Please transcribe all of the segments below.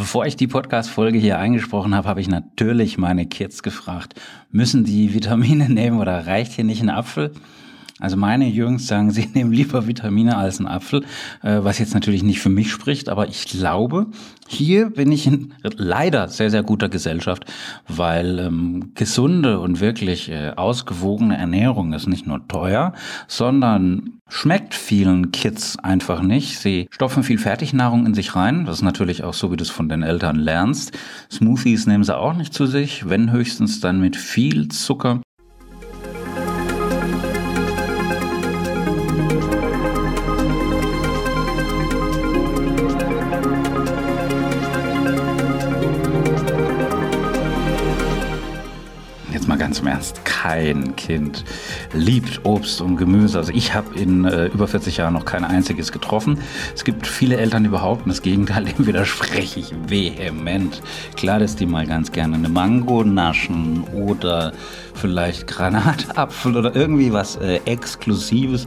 Bevor ich die Podcast-Folge hier eingesprochen habe, habe ich natürlich meine Kids gefragt, müssen die Vitamine nehmen oder reicht hier nicht ein Apfel? Also meine Jungs sagen, sie nehmen lieber Vitamine als einen Apfel, äh, was jetzt natürlich nicht für mich spricht, aber ich glaube, hier bin ich in leider sehr, sehr guter Gesellschaft, weil ähm, gesunde und wirklich äh, ausgewogene Ernährung ist nicht nur teuer, sondern schmeckt vielen Kids einfach nicht. Sie stopfen viel Fertignahrung in sich rein. Das ist natürlich auch so, wie du es von den Eltern lernst. Smoothies nehmen sie auch nicht zu sich, wenn höchstens dann mit viel Zucker. Ganz im Ernst, kein Kind liebt Obst und Gemüse. Also ich habe in äh, über 40 Jahren noch kein einziges getroffen. Es gibt viele Eltern, die behaupten das Gegenteil, dem widerspreche ich vehement. Klar, dass die mal ganz gerne eine Mango naschen oder vielleicht Granatapfel oder irgendwie was äh, Exklusives.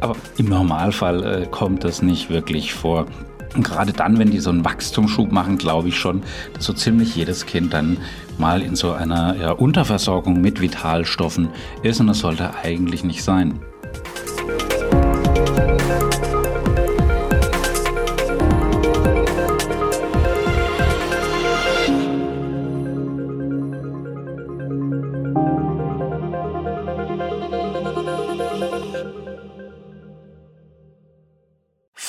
Aber im Normalfall äh, kommt das nicht wirklich vor. Und gerade dann, wenn die so einen Wachstumsschub machen, glaube ich schon, dass so ziemlich jedes Kind dann mal in so einer ja, Unterversorgung mit Vitalstoffen ist und das sollte eigentlich nicht sein.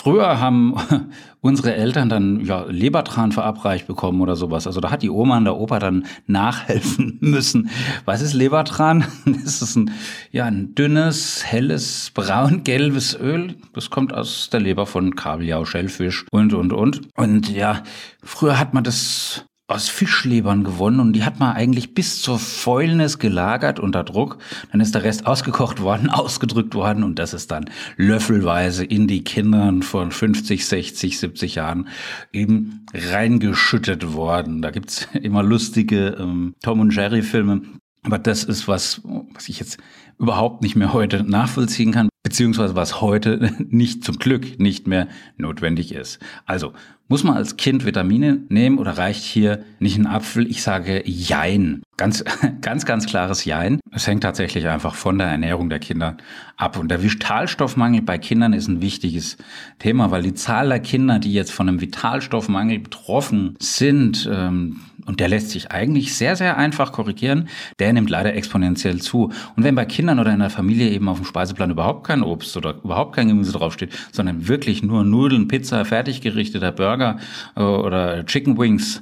Früher haben unsere Eltern dann ja, Lebertran verabreicht bekommen oder sowas. Also da hat die Oma und der Opa dann nachhelfen müssen. Was ist Lebertran? Das ist ein, ja, ein dünnes, helles, braun-gelbes Öl. Das kommt aus der Leber von Kabeljau, Schellfisch und, und, und. Und ja, früher hat man das aus Fischlebern gewonnen und die hat man eigentlich bis zur Fäulnis gelagert unter Druck. Dann ist der Rest ausgekocht worden, ausgedrückt worden und das ist dann löffelweise in die Kindern von 50, 60, 70 Jahren eben reingeschüttet worden. Da gibt's immer lustige ähm, Tom und Jerry Filme. Aber das ist was, was ich jetzt überhaupt nicht mehr heute nachvollziehen kann, beziehungsweise was heute nicht zum Glück nicht mehr notwendig ist. Also muss man als Kind Vitamine nehmen oder reicht hier nicht ein Apfel? Ich sage Jein. Ganz, ganz, ganz klares Jein. Es hängt tatsächlich einfach von der Ernährung der Kinder ab. Und der Vitalstoffmangel bei Kindern ist ein wichtiges Thema, weil die Zahl der Kinder, die jetzt von einem Vitalstoffmangel betroffen sind, ähm, und der lässt sich eigentlich sehr, sehr einfach korrigieren, der nimmt leider exponentiell zu. Und wenn bei Kindern oder in der Familie eben auf dem Speiseplan überhaupt kein Obst oder überhaupt kein Gemüse draufsteht, sondern wirklich nur Nudeln, Pizza, fertiggerichteter Burger äh, oder Chicken Wings,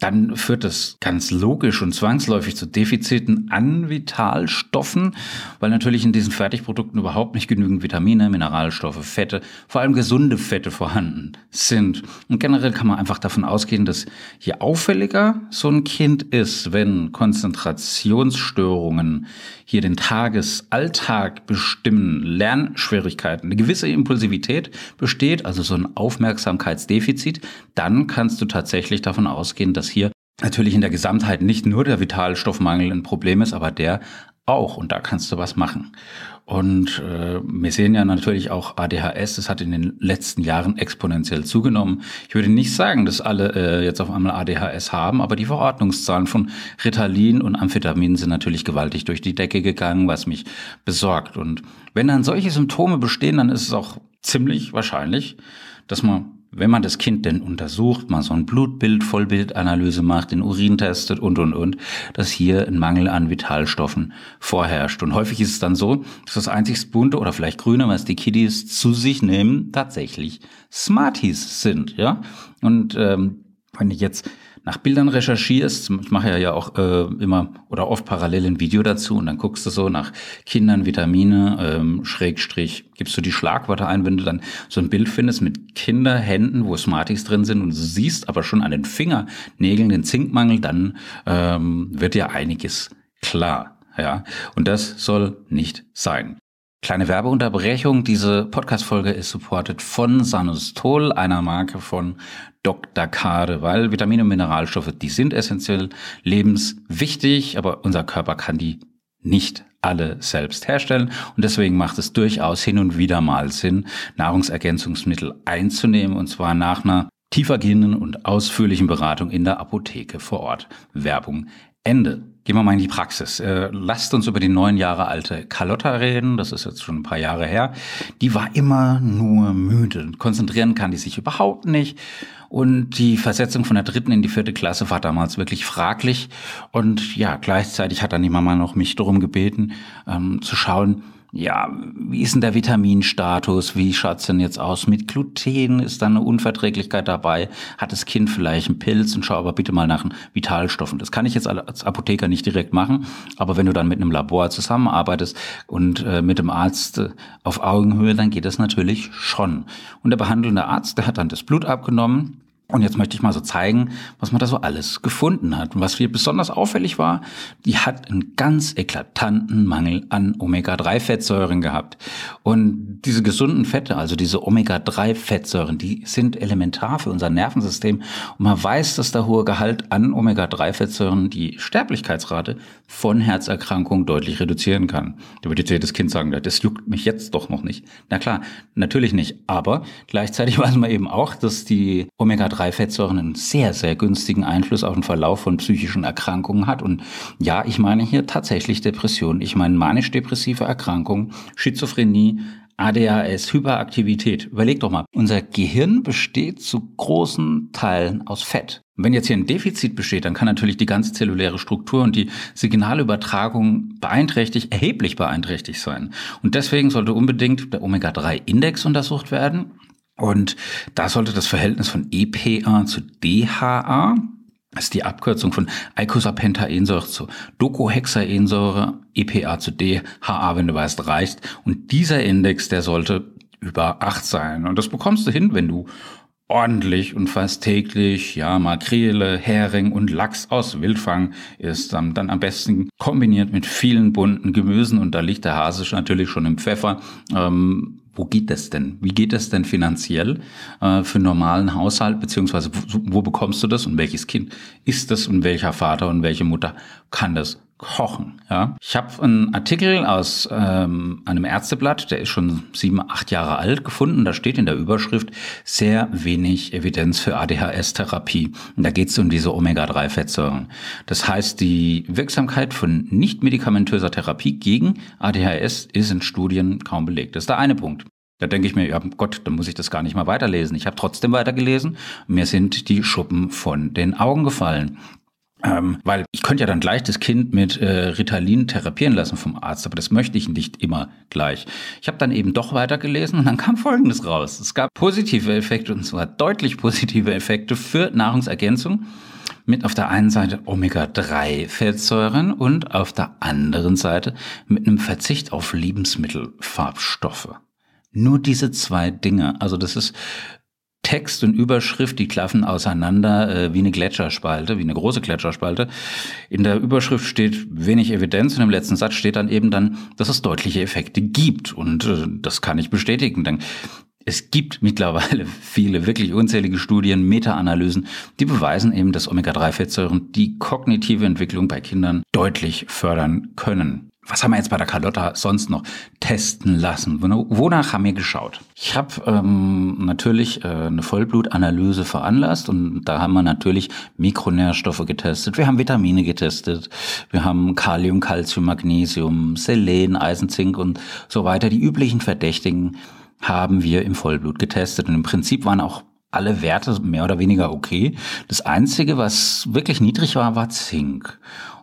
dann führt das ganz logisch und zwangsläufig zu Defiziten an Vitalstoffen, weil natürlich in diesen Fertigprodukten überhaupt nicht genügend Vitamine, Mineralstoffe, Fette, vor allem gesunde Fette vorhanden sind. Und generell kann man einfach davon ausgehen, dass je auffälliger so ein Kind ist, wenn Konzentrationsstörungen hier den Tagesalltag bestimmen, Lernschwierigkeiten, eine gewisse Impulsivität besteht, also so ein Aufmerksamkeitsdefizit, dann kannst du tatsächlich davon ausgehen, dass hier natürlich in der Gesamtheit nicht nur der Vitalstoffmangel ein Problem ist, aber der auch. Und da kannst du was machen. Und äh, wir sehen ja natürlich auch ADHS, das hat in den letzten Jahren exponentiell zugenommen. Ich würde nicht sagen, dass alle äh, jetzt auf einmal ADHS haben, aber die Verordnungszahlen von Ritalin und Amphetamin sind natürlich gewaltig durch die Decke gegangen, was mich besorgt. Und wenn dann solche Symptome bestehen, dann ist es auch ziemlich wahrscheinlich, dass man wenn man das Kind denn untersucht, mal so ein Blutbild, Vollbildanalyse macht, den Urin testet und, und, und, dass hier ein Mangel an Vitalstoffen vorherrscht. Und häufig ist es dann so, dass das einzigste bunte oder vielleicht grüne, was die Kiddies zu sich nehmen, tatsächlich Smarties sind, ja. Und ähm, wenn ich jetzt nach Bildern recherchierst, ich mache ja auch äh, immer oder oft parallel ein Video dazu und dann guckst du so nach Kindern, Vitamine, ähm, Schrägstrich, gibst du die Schlagwörter ein, wenn du dann so ein Bild findest mit Kinderhänden, wo Smarties drin sind und du siehst aber schon an den Fingernägeln den Zinkmangel, dann ähm, wird ja einiges klar. Ja, und das soll nicht sein. Kleine Werbeunterbrechung. Diese Podcast-Folge ist supported von Sanustol, einer Marke von Dr. Kade, weil Vitamine und Mineralstoffe, die sind essentiell lebenswichtig, aber unser Körper kann die nicht alle selbst herstellen. Und deswegen macht es durchaus hin und wieder mal Sinn, Nahrungsergänzungsmittel einzunehmen, und zwar nach einer tiefergehenden und ausführlichen Beratung in der Apotheke vor Ort. Werbung Ende. Gehen wir mal in die Praxis. Äh, lasst uns über die neun Jahre alte Carlotta reden. Das ist jetzt schon ein paar Jahre her. Die war immer nur müde. Konzentrieren kann die sich überhaupt nicht. Und die Versetzung von der dritten in die vierte Klasse war damals wirklich fraglich. Und ja, gleichzeitig hat dann die Mama noch mich darum gebeten, ähm, zu schauen, ja, wie ist denn der Vitaminstatus? Wie schaut's denn jetzt aus mit Gluten? Ist da eine Unverträglichkeit dabei? Hat das Kind vielleicht einen Pilz? Und schau aber bitte mal nach Vitalstoffen. Das kann ich jetzt als Apotheker nicht direkt machen, aber wenn du dann mit einem Labor zusammenarbeitest und äh, mit dem Arzt äh, auf Augenhöhe, dann geht das natürlich schon. Und der behandelnde Arzt, der hat dann das Blut abgenommen und jetzt möchte ich mal so zeigen, was man da so alles gefunden hat. Und was hier besonders auffällig war, die hat einen ganz eklatanten Mangel an Omega-3-Fettsäuren gehabt. Und diese gesunden Fette, also diese Omega-3-Fettsäuren, die sind elementar für unser Nervensystem. Und man weiß, dass der hohe Gehalt an Omega-3-Fettsäuren die Sterblichkeitsrate von Herzerkrankungen deutlich reduzieren kann. Da würde jetzt jedes Kind sagen, das juckt mich jetzt doch noch nicht. Na klar, natürlich nicht. Aber gleichzeitig weiß man eben auch, dass die Omega-3 Omega-3-Fettsäuren einen sehr, sehr günstigen Einfluss auf den Verlauf von psychischen Erkrankungen hat. Und ja, ich meine hier tatsächlich Depression. Ich meine manisch-depressive Erkrankungen, Schizophrenie, ADHS, Hyperaktivität. Überleg doch mal, unser Gehirn besteht zu großen Teilen aus Fett. wenn jetzt hier ein Defizit besteht, dann kann natürlich die ganze zelluläre Struktur und die Signalübertragung beeinträchtigt, erheblich beeinträchtigt sein. Und deswegen sollte unbedingt der Omega-3-Index untersucht werden. Und da sollte das Verhältnis von EPA zu DHA, das ist die Abkürzung von Eicosapentaensäure zu Docohexaensäure, EPA zu DHA, wenn du weißt, reicht. Und dieser Index, der sollte über acht sein. Und das bekommst du hin, wenn du ordentlich und fast täglich, ja, Makrele, Hering und Lachs aus Wildfang ist dann, dann am besten kombiniert mit vielen bunten Gemüsen und da liegt der Hase natürlich schon im Pfeffer. Ähm, wo geht das denn? Wie geht das denn finanziell äh, für einen normalen Haushalt, beziehungsweise wo, wo bekommst du das und welches Kind ist das und welcher Vater und welche Mutter kann das kochen. Ja, ich habe einen Artikel aus ähm, einem Ärzteblatt, der ist schon sieben, acht Jahre alt, gefunden. Da steht in der Überschrift sehr wenig Evidenz für ADHS-Therapie. Da geht es um diese Omega-3-Fettsäuren. Das heißt, die Wirksamkeit von nicht medikamentöser Therapie gegen ADHS ist in Studien kaum belegt. Das ist der eine Punkt. Da denke ich mir, ja Gott, dann muss ich das gar nicht mal weiterlesen. Ich habe trotzdem weitergelesen. Mir sind die Schuppen von den Augen gefallen. Ähm, weil ich könnte ja dann gleich das Kind mit äh, Ritalin therapieren lassen vom Arzt, aber das möchte ich nicht immer gleich. Ich habe dann eben doch weitergelesen und dann kam Folgendes raus. Es gab positive Effekte und zwar deutlich positive Effekte für Nahrungsergänzung mit auf der einen Seite Omega-3-Fettsäuren und auf der anderen Seite mit einem Verzicht auf Lebensmittelfarbstoffe. Nur diese zwei Dinge. Also das ist Text und Überschrift, die klaffen auseinander äh, wie eine Gletscherspalte, wie eine große Gletscherspalte. In der Überschrift steht wenig Evidenz und im letzten Satz steht dann eben dann, dass es deutliche Effekte gibt. Und äh, das kann ich bestätigen. Denn es gibt mittlerweile viele, wirklich unzählige Studien, Meta-Analysen, die beweisen eben, dass Omega-3-Fettsäuren die kognitive Entwicklung bei Kindern deutlich fördern können. Was haben wir jetzt bei der Carlotta sonst noch testen lassen? Wonach haben wir geschaut? Ich habe ähm, natürlich äh, eine Vollblutanalyse veranlasst und da haben wir natürlich Mikronährstoffe getestet. Wir haben Vitamine getestet. Wir haben Kalium, Calcium, Magnesium, Selen, Eisen, Zink und so weiter. Die üblichen Verdächtigen haben wir im Vollblut getestet und im Prinzip waren auch alle Werte mehr oder weniger okay. Das Einzige, was wirklich niedrig war, war Zink.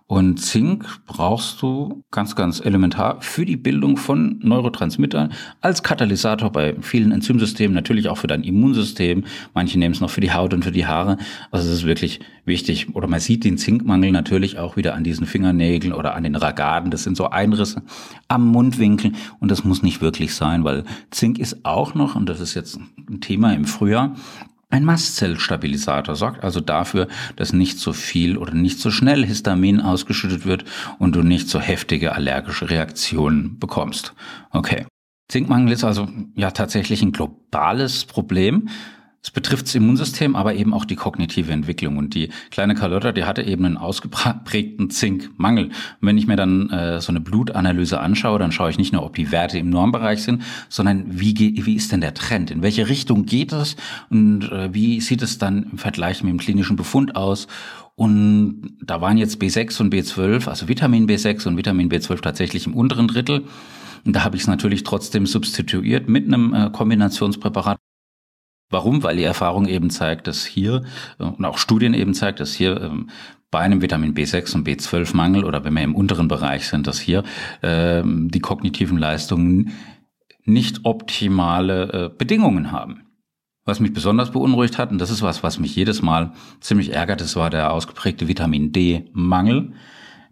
Und Zink brauchst du ganz, ganz elementar für die Bildung von Neurotransmittern als Katalysator bei vielen Enzymsystemen, natürlich auch für dein Immunsystem. Manche nehmen es noch für die Haut und für die Haare. Also es ist wirklich wichtig. Oder man sieht den Zinkmangel natürlich auch wieder an diesen Fingernägeln oder an den Ragaden. Das sind so Einrisse am Mundwinkel. Und das muss nicht wirklich sein, weil Zink ist auch noch, und das ist jetzt ein Thema im Frühjahr, ein Mastzellstabilisator sorgt also dafür, dass nicht so viel oder nicht so schnell Histamin ausgeschüttet wird und du nicht so heftige allergische Reaktionen bekommst. Okay. Zinkmangel ist also ja tatsächlich ein globales Problem. Es betrifft das Immunsystem, aber eben auch die kognitive Entwicklung. Und die kleine Carlotta, die hatte eben einen ausgeprägten Zinkmangel. Und wenn ich mir dann äh, so eine Blutanalyse anschaue, dann schaue ich nicht nur, ob die Werte im Normbereich sind, sondern wie, wie ist denn der Trend? In welche Richtung geht es? Und äh, wie sieht es dann im Vergleich mit dem klinischen Befund aus? Und da waren jetzt B6 und B12, also Vitamin B6 und Vitamin B12 tatsächlich im unteren Drittel. Und da habe ich es natürlich trotzdem substituiert mit einem äh, Kombinationspräparat. Warum? Weil die Erfahrung eben zeigt, dass hier, äh, und auch Studien eben zeigt, dass hier ähm, bei einem Vitamin B6 und B12-Mangel oder wenn wir im unteren Bereich sind, dass hier ähm, die kognitiven Leistungen nicht optimale äh, Bedingungen haben. Was mich besonders beunruhigt hat, und das ist was, was mich jedes Mal ziemlich ärgert, das war der ausgeprägte Vitamin D-Mangel.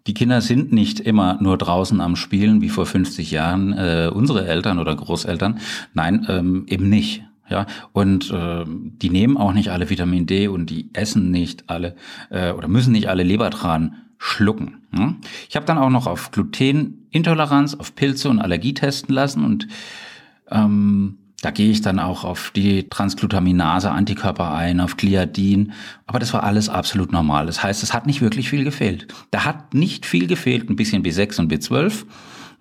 Die Kinder sind nicht immer nur draußen am Spielen wie vor 50 Jahren äh, unsere Eltern oder Großeltern. Nein, ähm, eben nicht. Ja, und äh, die nehmen auch nicht alle Vitamin D und die essen nicht alle äh, oder müssen nicht alle Lebertran schlucken. Ne? Ich habe dann auch noch auf Glutenintoleranz, auf Pilze und Allergie testen lassen und ähm, da gehe ich dann auch auf die Transglutaminase, Antikörper ein, auf Gliadin. Aber das war alles absolut normal. Das heißt, es hat nicht wirklich viel gefehlt. Da hat nicht viel gefehlt, ein bisschen B6 und B12.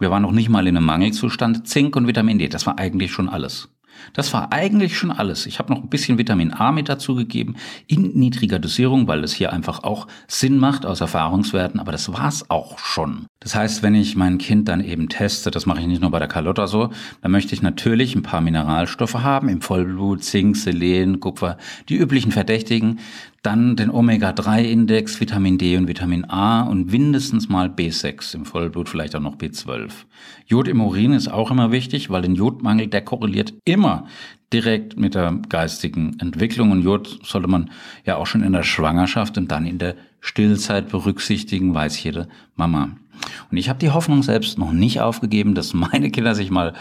Wir waren noch nicht mal in einem Mangelzustand. Zink und Vitamin D, das war eigentlich schon alles. Das war eigentlich schon alles. Ich habe noch ein bisschen Vitamin A mit dazu gegeben, in niedriger Dosierung, weil es hier einfach auch Sinn macht aus Erfahrungswerten, aber das war's auch schon. Das heißt, wenn ich mein Kind dann eben teste, das mache ich nicht nur bei der Carlotta so, dann möchte ich natürlich ein paar Mineralstoffe haben, im Vollblut, Zink, Selen, Kupfer, die üblichen Verdächtigen. Dann den Omega-3-Index, Vitamin D und Vitamin A und mindestens mal B6 im Vollblut, vielleicht auch noch B12. Jod im Urin ist auch immer wichtig, weil den Jodmangel, der korreliert immer direkt mit der geistigen Entwicklung. Und Jod sollte man ja auch schon in der Schwangerschaft und dann in der Stillzeit berücksichtigen, weiß jede Mama. Und ich habe die Hoffnung selbst noch nicht aufgegeben, dass meine Kinder sich mal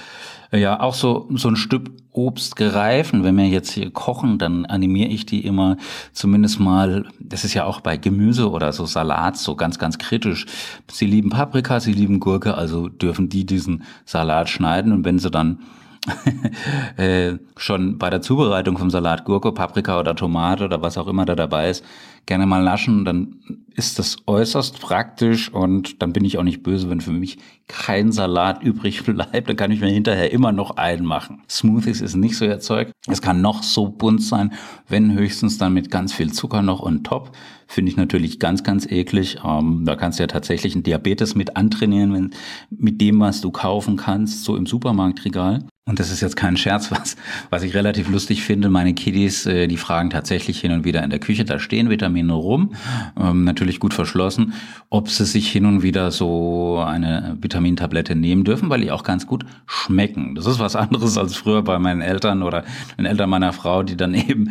ja auch so so ein Stück Obst gereifen. Wenn wir jetzt hier kochen, dann animiere ich die immer zumindest mal. Das ist ja auch bei Gemüse oder so Salat so ganz ganz kritisch. Sie lieben Paprika, sie lieben Gurke, also dürfen die diesen Salat schneiden und wenn sie dann äh, schon bei der Zubereitung vom Salat Gurke, Paprika oder Tomate oder was auch immer da dabei ist, gerne mal naschen, dann ist das äußerst praktisch und dann bin ich auch nicht böse, wenn für mich kein Salat übrig bleibt, dann kann ich mir hinterher immer noch einen machen. Smoothies ist nicht so erzeugt. Es kann noch so bunt sein, wenn höchstens dann mit ganz viel Zucker noch on top. Finde ich natürlich ganz, ganz eklig. Ähm, da kannst du ja tatsächlich einen Diabetes mit antrainieren, wenn, mit dem, was du kaufen kannst, so im Supermarktregal. Und das ist jetzt kein Scherz, was, was ich relativ lustig finde. Meine Kiddies, äh, die fragen tatsächlich hin und wieder in der Küche, da stehen Vitamine rum, ähm, natürlich gut verschlossen, ob sie sich hin und wieder so eine Vitamintablette nehmen dürfen, weil die auch ganz gut schmecken. Das ist was anderes als früher bei meinen Eltern oder den Eltern meiner Frau, die dann eben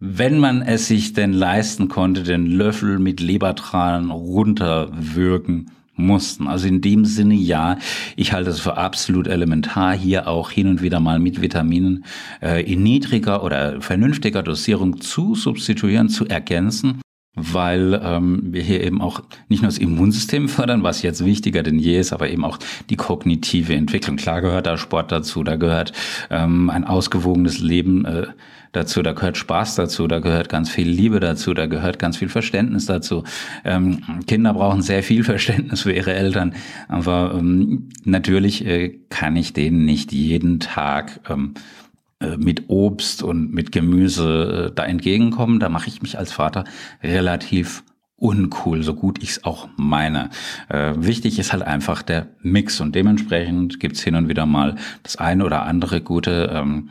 wenn man es sich denn leisten konnte, den Löffel mit Lebertran runterwürgen mussten. Also in dem Sinne ja, ich halte es für absolut elementar, hier auch hin und wieder mal mit Vitaminen äh, in niedriger oder vernünftiger Dosierung zu substituieren, zu ergänzen weil ähm, wir hier eben auch nicht nur das Immunsystem fördern, was jetzt wichtiger denn je ist, aber eben auch die kognitive Entwicklung. Klar gehört da Sport dazu, da gehört ähm, ein ausgewogenes Leben äh, dazu, da gehört Spaß dazu, da gehört ganz viel Liebe dazu, da gehört ganz viel Verständnis dazu. Ähm, Kinder brauchen sehr viel Verständnis für ihre Eltern, aber ähm, natürlich äh, kann ich denen nicht jeden Tag ähm, äh, mit Obst und mit Gemüse äh, da entgegenkommen. Da mache ich mich als Vater relativ uncool, so gut ich es auch meine. Äh, wichtig ist halt einfach der Mix und dementsprechend gibt's hin und wieder mal das eine oder andere gute ähm,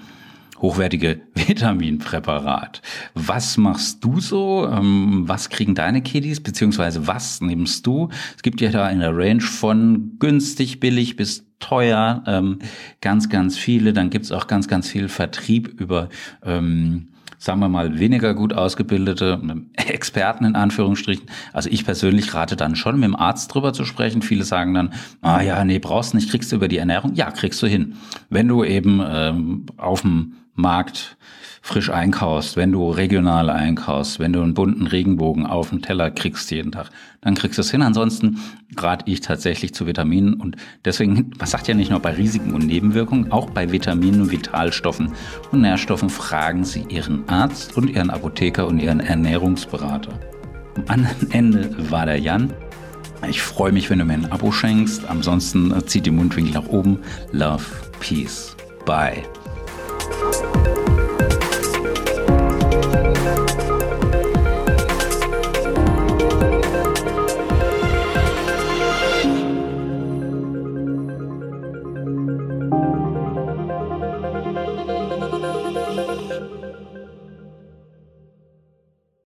hochwertige Vitaminpräparat. Was machst du so? Ähm, was kriegen deine Kiddies? Beziehungsweise was nimmst du? Es gibt ja da in der Range von günstig, billig bis teuer ähm, ganz, ganz viele. Dann gibt's auch ganz, ganz viel Vertrieb über ähm, sagen wir mal, weniger gut ausgebildete Experten in Anführungsstrichen. Also ich persönlich rate dann schon, mit dem Arzt drüber zu sprechen. Viele sagen dann, ah ja, nee, brauchst nicht, kriegst du über die Ernährung. Ja, kriegst du hin. Wenn du eben ähm, auf dem Markt frisch einkaufst, wenn du regional einkaufst, wenn du einen bunten Regenbogen auf dem Teller kriegst jeden Tag, dann kriegst du es hin. Ansonsten rate ich tatsächlich zu Vitaminen und deswegen, man sagt ja nicht nur bei Risiken und Nebenwirkungen, auch bei Vitaminen, Vitalstoffen und Nährstoffen fragen Sie Ihren Arzt und Ihren Apotheker und Ihren Ernährungsberater. Am anderen Ende war der Jan. Ich freue mich, wenn du mir ein Abo schenkst. Ansonsten zieht die Mundwinkel nach oben. Love, Peace. Bye.